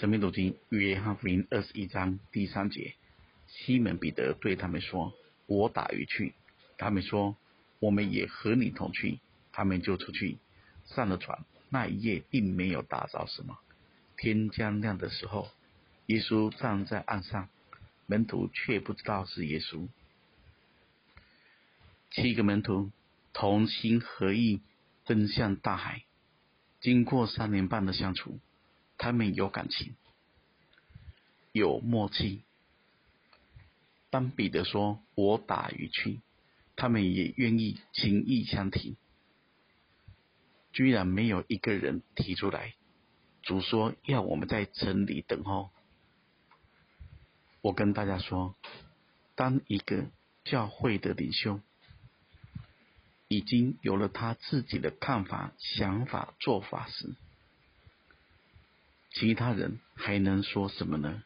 生命读经约翰福音二十一章第三节，西门彼得对他们说：“我打鱼去。”他们说：“我们也和你同去。”他们就出去，上了船。那一夜并没有打着什么。天将亮的时候，耶稣站在岸上，门徒却不知道是耶稣。七个门徒同心合意奔向大海。经过三年半的相处，他们有感情，有默契。当彼得说“我打鱼去”，他们也愿意情意相挺。居然没有一个人提出来。主说要我们在城里等候。我跟大家说，当一个教会的领袖，已经有了他自己的看法、想法、做法时，其他人还能说什么呢？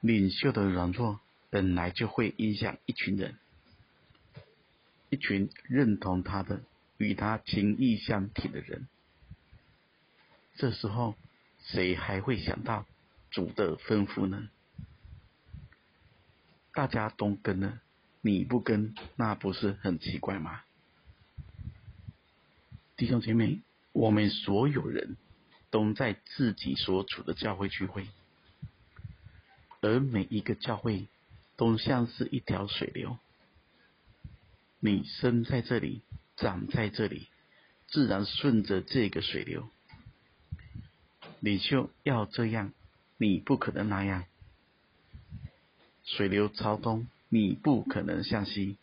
领袖的软弱本来就会影响一群人，一群认同他的、与他情意相挺的人。这时候，谁还会想到主的吩咐呢？大家都跟了。你不跟，那不是很奇怪吗？弟兄姐妹，我们所有人都在自己所处的教会聚会，而每一个教会都像是一条水流。你生在这里，长在这里，自然顺着这个水流。领袖要这样，你不可能那样。水流朝东。你不可能向西，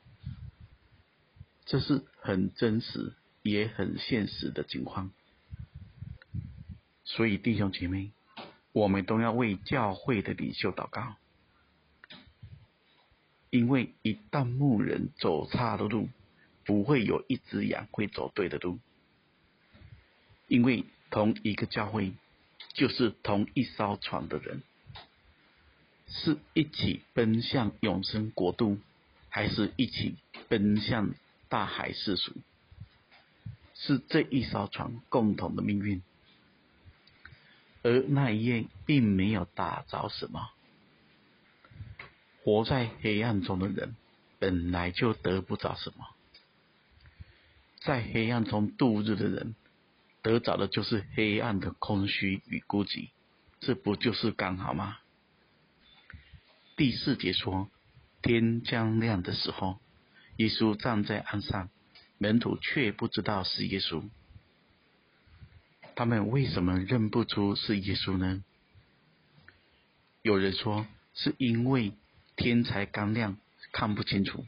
这是很真实也很现实的情况。所以弟兄姐妹，我们都要为教会的领袖祷告，因为一旦牧人走岔的路，不会有一只羊会走对的路。因为同一个教会，就是同一艘船的人。是一起奔向永生国度，还是一起奔向大海世俗？是这一艘船共同的命运。而那一夜并没有打着什么。活在黑暗中的人本来就得不着什么，在黑暗中度日的人得着的就是黑暗的空虚与孤寂，这不就是刚好吗？第四节说，天将亮的时候，耶稣站在岸上，门徒却不知道是耶稣。他们为什么认不出是耶稣呢？有人说是因为天才刚亮，看不清楚；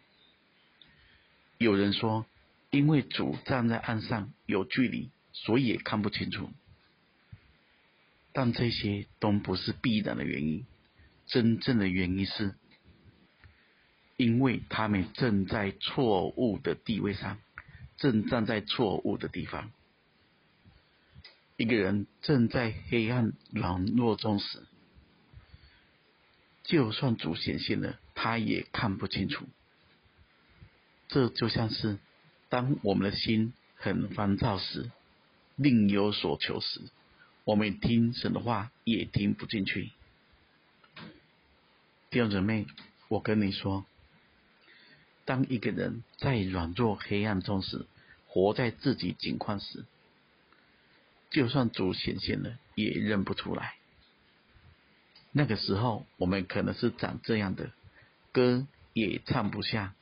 有人说因为主站在岸上有距离，所以也看不清楚。但这些都不是必然的原因。真正的原因是，因为他们正在错误的地位上，正站在错误的地方。一个人正在黑暗软弱中时，就算主显现了，他也看不清楚。这就像是，当我们的心很烦躁时，另有所求时，我们听神的话也听不进去。弟兄姊妹，我跟你说，当一个人在软弱黑暗中时，活在自己境况时，就算主显现了，也认不出来。那个时候，我们可能是长这样的，歌也唱不下，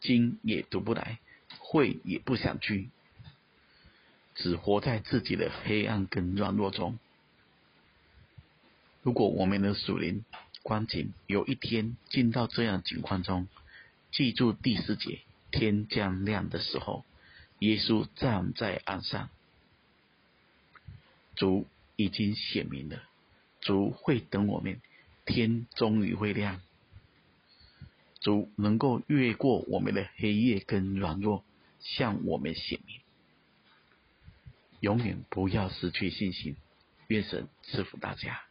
经也读不来，会也不想去，只活在自己的黑暗跟软弱中。如果我们的属灵，光景有一天进到这样情况中，记住第四节，天将亮的时候，耶稣站在岸上，主已经显明了，主会等我们，天终于会亮，主能够越过我们的黑夜跟软弱，向我们显明，永远不要失去信心，愿神赐福大家。